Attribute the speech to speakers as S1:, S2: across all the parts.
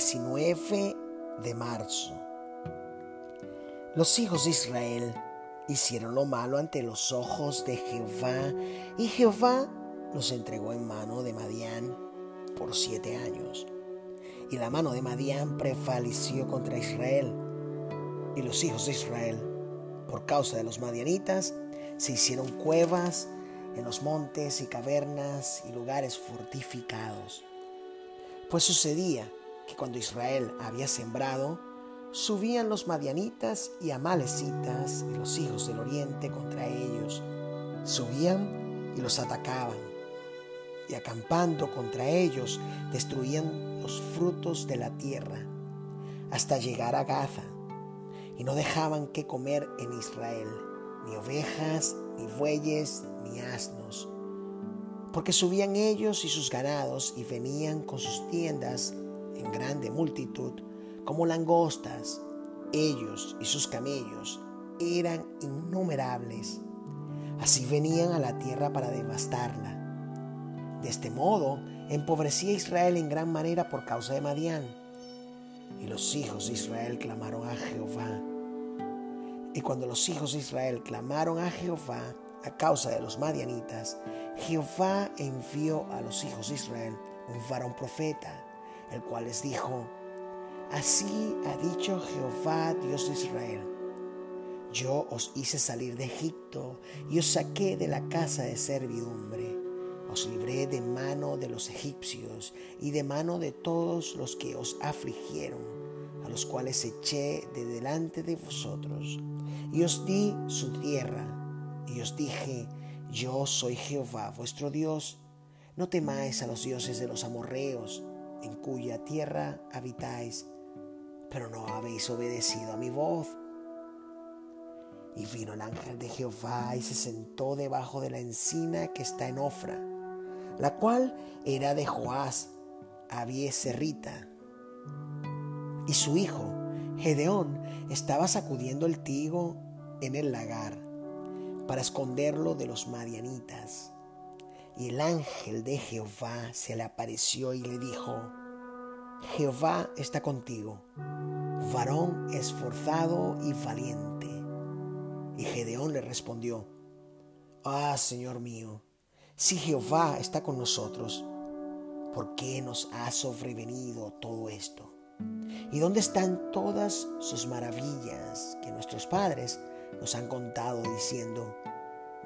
S1: 19 de marzo. Los hijos de Israel hicieron lo malo ante los ojos de Jehová y Jehová los entregó en mano de Madián por siete años. Y la mano de Madián prevaleció contra Israel. Y los hijos de Israel, por causa de los madianitas, se hicieron cuevas en los montes y cavernas y lugares fortificados. Pues sucedía que cuando Israel había sembrado, subían los madianitas y amalecitas y los hijos del oriente contra ellos. Subían y los atacaban. Y acampando contra ellos, destruían los frutos de la tierra, hasta llegar a Gaza. Y no dejaban que comer en Israel, ni ovejas, ni bueyes, ni asnos. Porque subían ellos y sus ganados y venían con sus tiendas en grande multitud, como langostas. Ellos y sus camellos eran innumerables. Así venían a la tierra para devastarla. De este modo, empobrecía Israel en gran manera por causa de Madián. Y los hijos de Israel clamaron a Jehová. Y cuando los hijos de Israel clamaron a Jehová a causa de los madianitas, Jehová envió a los hijos de Israel un varón profeta el cual les dijo, Así ha dicho Jehová, Dios de Israel. Yo os hice salir de Egipto y os saqué de la casa de servidumbre. Os libré de mano de los egipcios y de mano de todos los que os afligieron, a los cuales eché de delante de vosotros. Y os di su tierra. Y os dije, yo soy Jehová vuestro Dios. No temáis a los dioses de los amorreos en cuya tierra habitáis, pero no habéis obedecido a mi voz. Y vino el ángel de Jehová y se sentó debajo de la encina que está en Ofra, la cual era de Joás, Abieserrita. Y su hijo, Gedeón, estaba sacudiendo el trigo en el lagar para esconderlo de los marianitas. Y el ángel de Jehová se le apareció y le dijo, Jehová está contigo, varón esforzado y valiente. Y Gedeón le respondió, Ah, Señor mío, si Jehová está con nosotros, ¿por qué nos ha sobrevenido todo esto? ¿Y dónde están todas sus maravillas que nuestros padres nos han contado diciendo,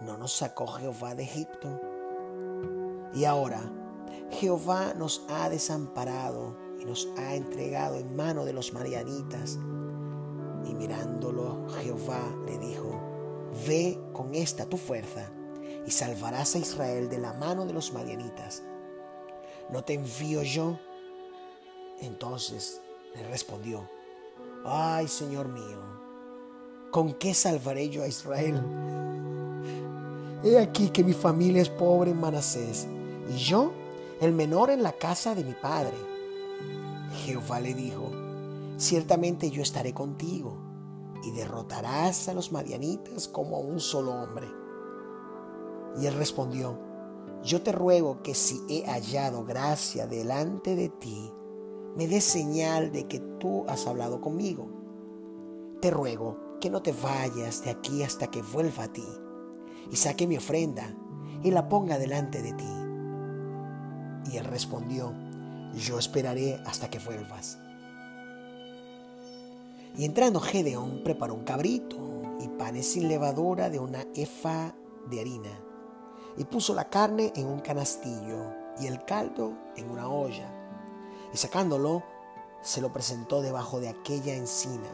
S1: ¿no nos sacó Jehová de Egipto? Y ahora Jehová nos ha desamparado y nos ha entregado en mano de los marianitas. Y mirándolo, Jehová le dijo, Ve con esta tu fuerza y salvarás a Israel de la mano de los marianitas. ¿No te envío yo? Entonces le respondió, Ay, Señor mío, ¿con qué salvaré yo a Israel? He aquí que mi familia es pobre en Manasés y yo el menor en la casa de mi padre. Jehová le dijo, ciertamente yo estaré contigo y derrotarás a los madianitas como a un solo hombre. Y él respondió, yo te ruego que si he hallado gracia delante de ti, me des señal de que tú has hablado conmigo. Te ruego que no te vayas de aquí hasta que vuelva a ti y saque mi ofrenda y la ponga delante de ti. Y él respondió, yo esperaré hasta que vuelvas. Y entrando Gedeón preparó un cabrito y panes sin levadura de una efa de harina, y puso la carne en un canastillo y el caldo en una olla, y sacándolo, se lo presentó debajo de aquella encina.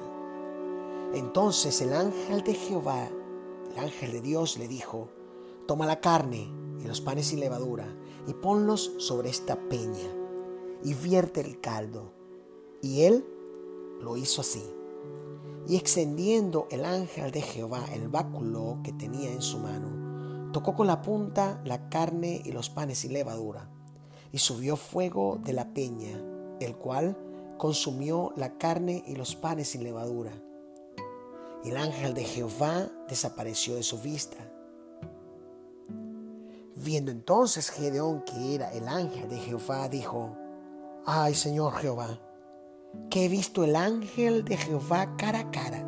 S1: Entonces el ángel de Jehová, el ángel de Dios, le dijo, toma la carne y los panes sin levadura, y ponlos sobre esta peña, y vierte el caldo. Y él lo hizo así. Y extendiendo el ángel de Jehová el báculo que tenía en su mano, tocó con la punta la carne y los panes sin levadura, y subió fuego de la peña, el cual consumió la carne y los panes sin levadura. El ángel de Jehová desapareció de su vista. Viendo entonces Gedeón que era el ángel de Jehová, dijo, Ay Señor Jehová, que he visto el ángel de Jehová cara a cara.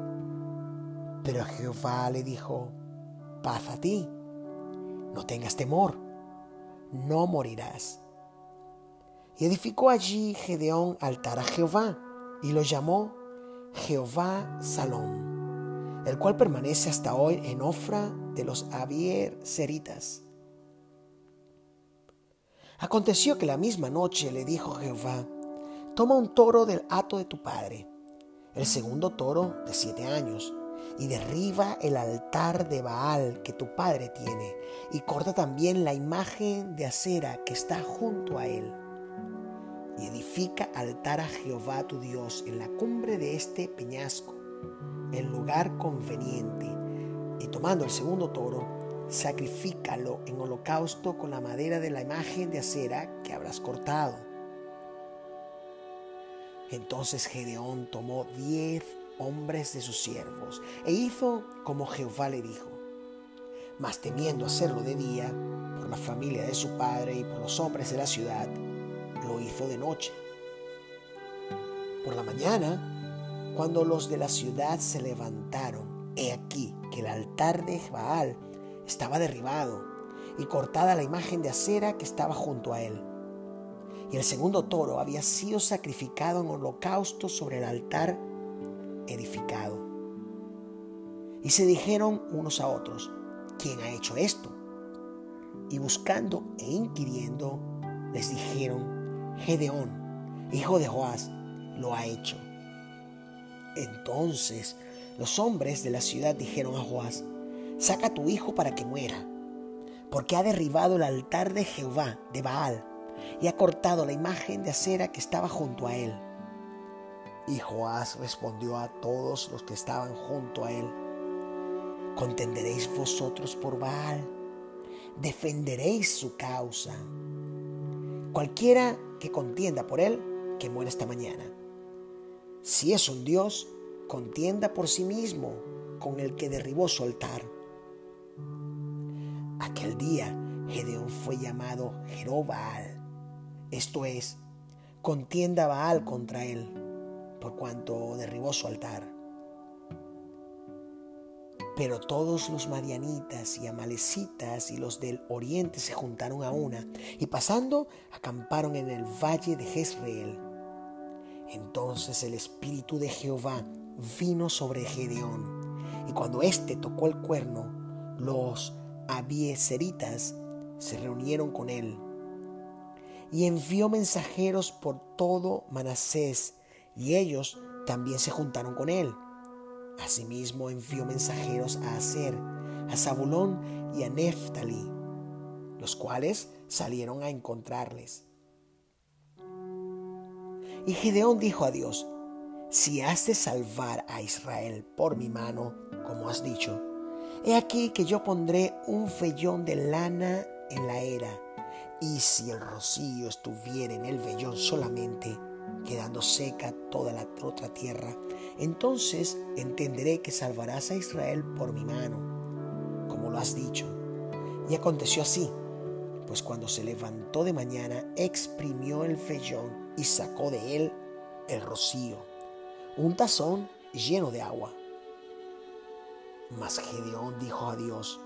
S1: Pero Jehová le dijo, paz a ti, no tengas temor, no morirás. Y edificó allí Gedeón altar a Jehová y lo llamó Jehová Salón, el cual permanece hasta hoy en Ofra de los Abier Seritas. Aconteció que la misma noche le dijo Jehová, toma un toro del hato de tu padre, el segundo toro de siete años, y derriba el altar de Baal que tu padre tiene, y corta también la imagen de acera que está junto a él. Y edifica altar a Jehová tu Dios en la cumbre de este peñasco, en lugar conveniente, y tomando el segundo toro, sacrifícalo en holocausto con la madera de la imagen de acera que habrás cortado. Entonces Gedeón tomó diez hombres de sus siervos e hizo como Jehová le dijo. Mas temiendo hacerlo de día, por la familia de su padre y por los hombres de la ciudad, lo hizo de noche. Por la mañana, cuando los de la ciudad se levantaron, he aquí que el altar de Baal estaba derribado y cortada la imagen de acera que estaba junto a él. Y el segundo toro había sido sacrificado en holocausto sobre el altar edificado. Y se dijeron unos a otros, ¿quién ha hecho esto? Y buscando e inquiriendo, les dijeron, Gedeón, hijo de Joás, lo ha hecho. Entonces los hombres de la ciudad dijeron a Joás, saca a tu hijo para que muera, porque ha derribado el altar de Jehová, de Baal, y ha cortado la imagen de acera que estaba junto a él. Y Joás respondió a todos los que estaban junto a él, ¿contenderéis vosotros por Baal? ¿Defenderéis su causa? Cualquiera que contienda por él, que muera esta mañana. Si es un Dios, contienda por sí mismo con el que derribó su altar. Aquel día Gedeón fue llamado Jerobaal, esto es, contienda Baal contra él, por cuanto derribó su altar. Pero todos los madianitas y amalecitas y los del oriente se juntaron a una y pasando acamparon en el valle de Jezreel. Entonces el espíritu de Jehová vino sobre Gedeón y cuando éste tocó el cuerno, los abieseritas se reunieron con él y envió mensajeros por todo Manasés y ellos también se juntaron con él. Asimismo envió mensajeros a Aser, a Zabulón y a Neftali, los cuales salieron a encontrarles. Y Gedeón dijo a Dios, si has de salvar a Israel por mi mano, como has dicho, He aquí que yo pondré un vellón de lana en la era, y si el rocío estuviera en el vellón solamente, quedando seca toda la otra tierra, entonces entenderé que salvarás a Israel por mi mano, como lo has dicho. Y aconteció así, pues cuando se levantó de mañana, exprimió el vellón y sacó de él el rocío, un tazón lleno de agua mas Gedeón dijo a Dios,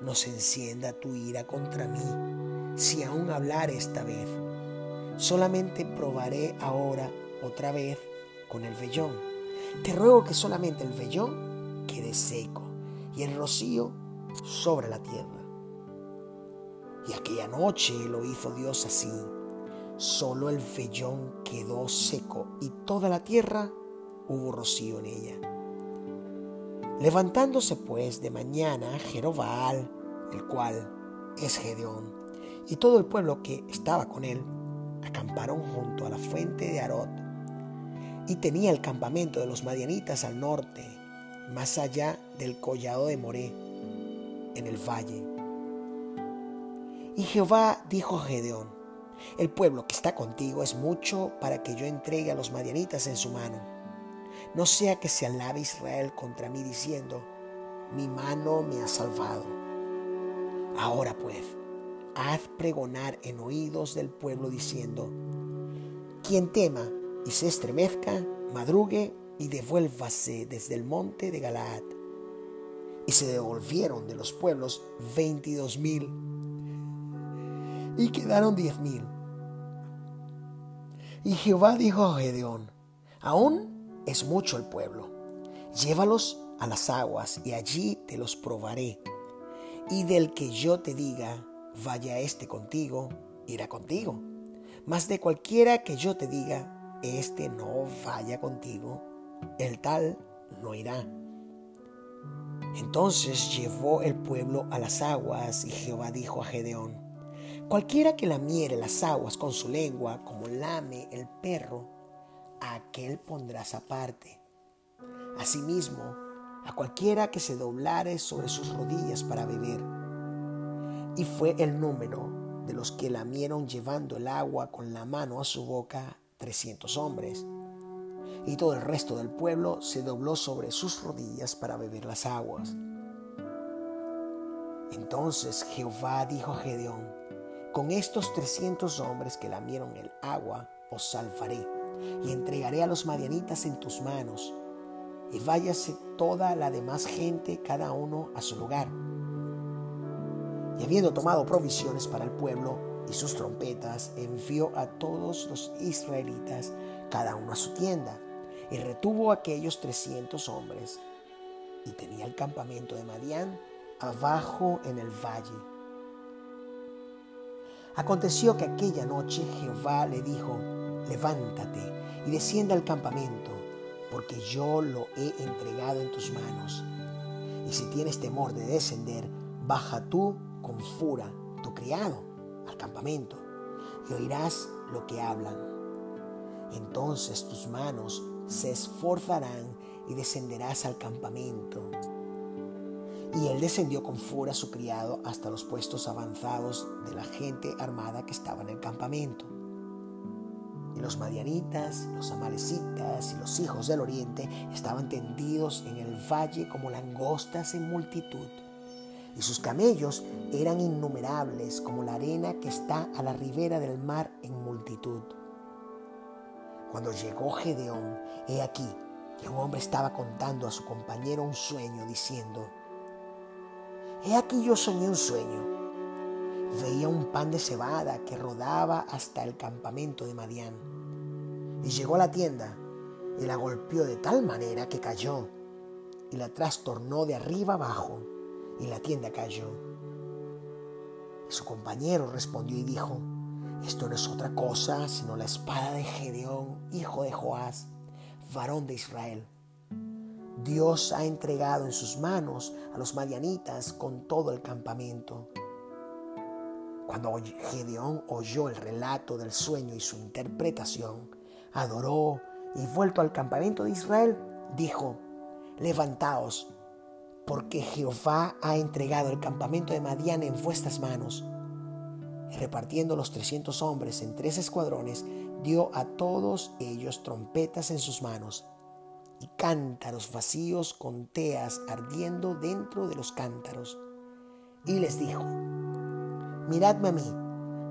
S1: no se encienda tu ira contra mí, si aún hablar esta vez. Solamente probaré ahora otra vez con el vellón. Te ruego que solamente el vellón quede seco y el rocío sobre la tierra. Y aquella noche lo hizo Dios así. Solo el vellón quedó seco y toda la tierra hubo rocío en ella. Levantándose pues de mañana Jerobal, el cual es Gedeón, y todo el pueblo que estaba con él, acamparon junto a la fuente de Arot, y tenía el campamento de los madianitas al norte, más allá del collado de Moré, en el valle. Y Jehová dijo a Gedeón, el pueblo que está contigo es mucho para que yo entregue a los madianitas en su mano no sea que se alabe Israel contra mí diciendo, mi mano me ha salvado. Ahora pues, haz pregonar en oídos del pueblo diciendo, quien tema y se estremezca, madrugue y devuélvase desde el monte de Galaad. Y se devolvieron de los pueblos veintidós mil y quedaron diez mil. Y Jehová dijo a Gedeón, aún es mucho el pueblo, llévalos a las aguas y allí te los probaré. Y del que yo te diga, vaya este contigo, irá contigo. Mas de cualquiera que yo te diga, este no vaya contigo, el tal no irá. Entonces llevó el pueblo a las aguas y Jehová dijo a Gedeón, cualquiera que lamiere las aguas con su lengua como lame el perro, aquel pondrás aparte. Asimismo, a cualquiera que se doblare sobre sus rodillas para beber. Y fue el número de los que lamieron llevando el agua con la mano a su boca, trescientos hombres y todo el resto del pueblo se dobló sobre sus rodillas para beber las aguas. Entonces Jehová dijo a Gedeón, con estos trescientos hombres que lamieron el agua, os salvaré, y entregaré a los madianitas en tus manos, y váyase toda la demás gente, cada uno a su lugar. Y habiendo tomado provisiones para el pueblo y sus trompetas, envió a todos los israelitas, cada uno a su tienda y retuvo a aquellos trescientos hombres y tenía el campamento de Madián abajo en el valle. Aconteció que aquella noche Jehová le dijo, levántate y descienda al campamento, porque yo lo he entregado en tus manos. Y si tienes temor de descender, baja tú con Fura, tu criado, al campamento, y oirás lo que hablan. Entonces tus manos se esforzarán y descenderás al campamento. Y él descendió con Fura su criado hasta los puestos avanzados de la gente armada que estaba en el campamento. Y los madianitas, los amalecitas y los hijos del oriente estaban tendidos en el valle como langostas en multitud. Y sus camellos eran innumerables como la arena que está a la ribera del mar en multitud. Cuando llegó Gedeón, he aquí que un hombre estaba contando a su compañero un sueño, diciendo, He aquí yo soñé un sueño. Veía un pan de cebada que rodaba hasta el campamento de Madián. Y llegó a la tienda y la golpeó de tal manera que cayó y la trastornó de arriba abajo y la tienda cayó. Y su compañero respondió y dijo, esto no es otra cosa sino la espada de Gedeón, hijo de Joás, varón de Israel. Dios ha entregado en sus manos a los madianitas con todo el campamento. Cuando Gedeón oyó el relato del sueño y su interpretación, adoró y vuelto al campamento de Israel, dijo, levantaos, porque Jehová ha entregado el campamento de Madian en vuestras manos y repartiendo los trescientos hombres en tres escuadrones, dio a todos ellos trompetas en sus manos y cántaros vacíos con teas ardiendo dentro de los cántaros. Y les dijo, miradme a mí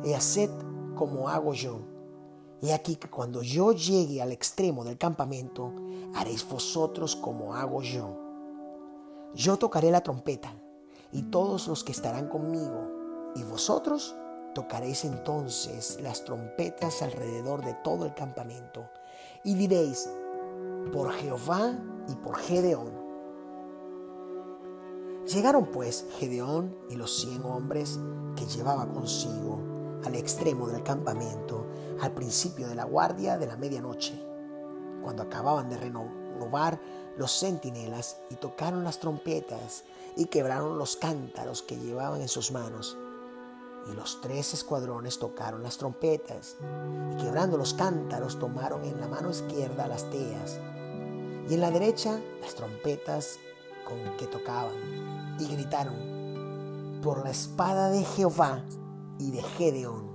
S1: y haced como hago yo. He aquí que cuando yo llegue al extremo del campamento, haréis vosotros como hago yo. Yo tocaré la trompeta, y todos los que estarán conmigo, y vosotros Tocaréis entonces las trompetas alrededor de todo el campamento y diréis, por Jehová y por Gedeón. Llegaron pues Gedeón y los cien hombres que llevaba consigo al extremo del campamento al principio de la guardia de la medianoche, cuando acababan de renovar los centinelas y tocaron las trompetas y quebraron los cántaros que llevaban en sus manos y los tres escuadrones tocaron las trompetas, y quebrando los cántaros tomaron en la mano izquierda las teas, y en la derecha las trompetas con que tocaban, y gritaron, por la espada de Jehová y de Gedeón.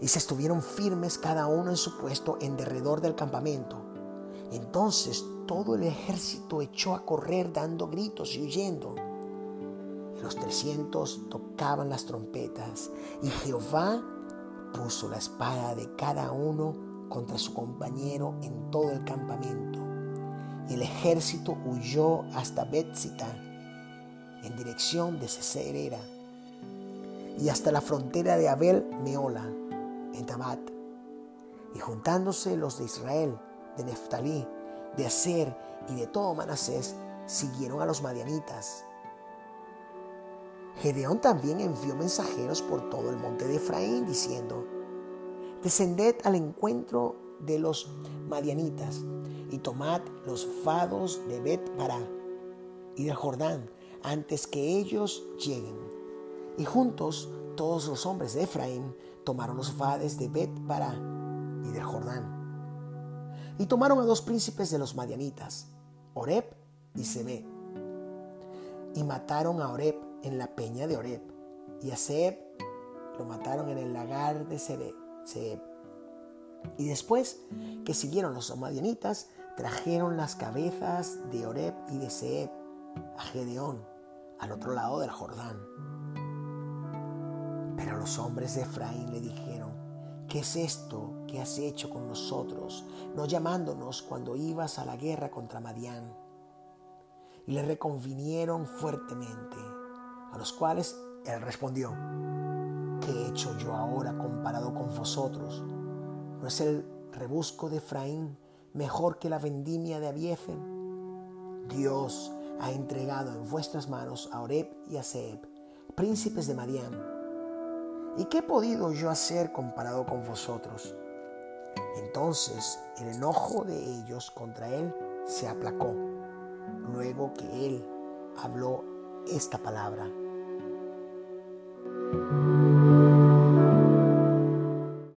S1: Y se estuvieron firmes cada uno en su puesto en derredor del campamento. Entonces todo el ejército echó a correr dando gritos y huyendo los trescientos tocaban las trompetas y Jehová puso la espada de cada uno contra su compañero en todo el campamento. Y el ejército huyó hasta Betzita, en dirección de Ceserera, y hasta la frontera de Abel Meola, en Tabat. Y juntándose los de Israel, de Neftalí, de Aser y de todo Manasés, siguieron a los madianitas. Gedeón también envió mensajeros por todo el monte de Efraín, diciendo, Descended al encuentro de los madianitas y tomad los fados de Bet Pará y del Jordán antes que ellos lleguen. Y juntos todos los hombres de Efraín tomaron los fades de Bet Pará y del Jordán. Y tomaron a dos príncipes de los madianitas, Oreb y Sebe, y mataron a Oreb en la peña de Oreb, y a Seb lo mataron en el lagar de Sebe. Y después que siguieron los madianitas, trajeron las cabezas de Oreb y de Seb a Gedeón, al otro lado del Jordán. Pero los hombres de Efraín le dijeron, ¿qué es esto que has hecho con nosotros, no llamándonos cuando ibas a la guerra contra Madián? Y le reconvinieron fuertemente, a los cuales él respondió, ¿qué he hecho yo ahora comparado con vosotros? ¿No es el rebusco de Efraín mejor que la vendimia de Abiefen? Dios ha entregado en vuestras manos a Oreb y a Seb, príncipes de Madián. ¿Y qué he podido yo hacer comparado con vosotros? Entonces el enojo de ellos contra él se aplacó, luego que él habló esta palabra.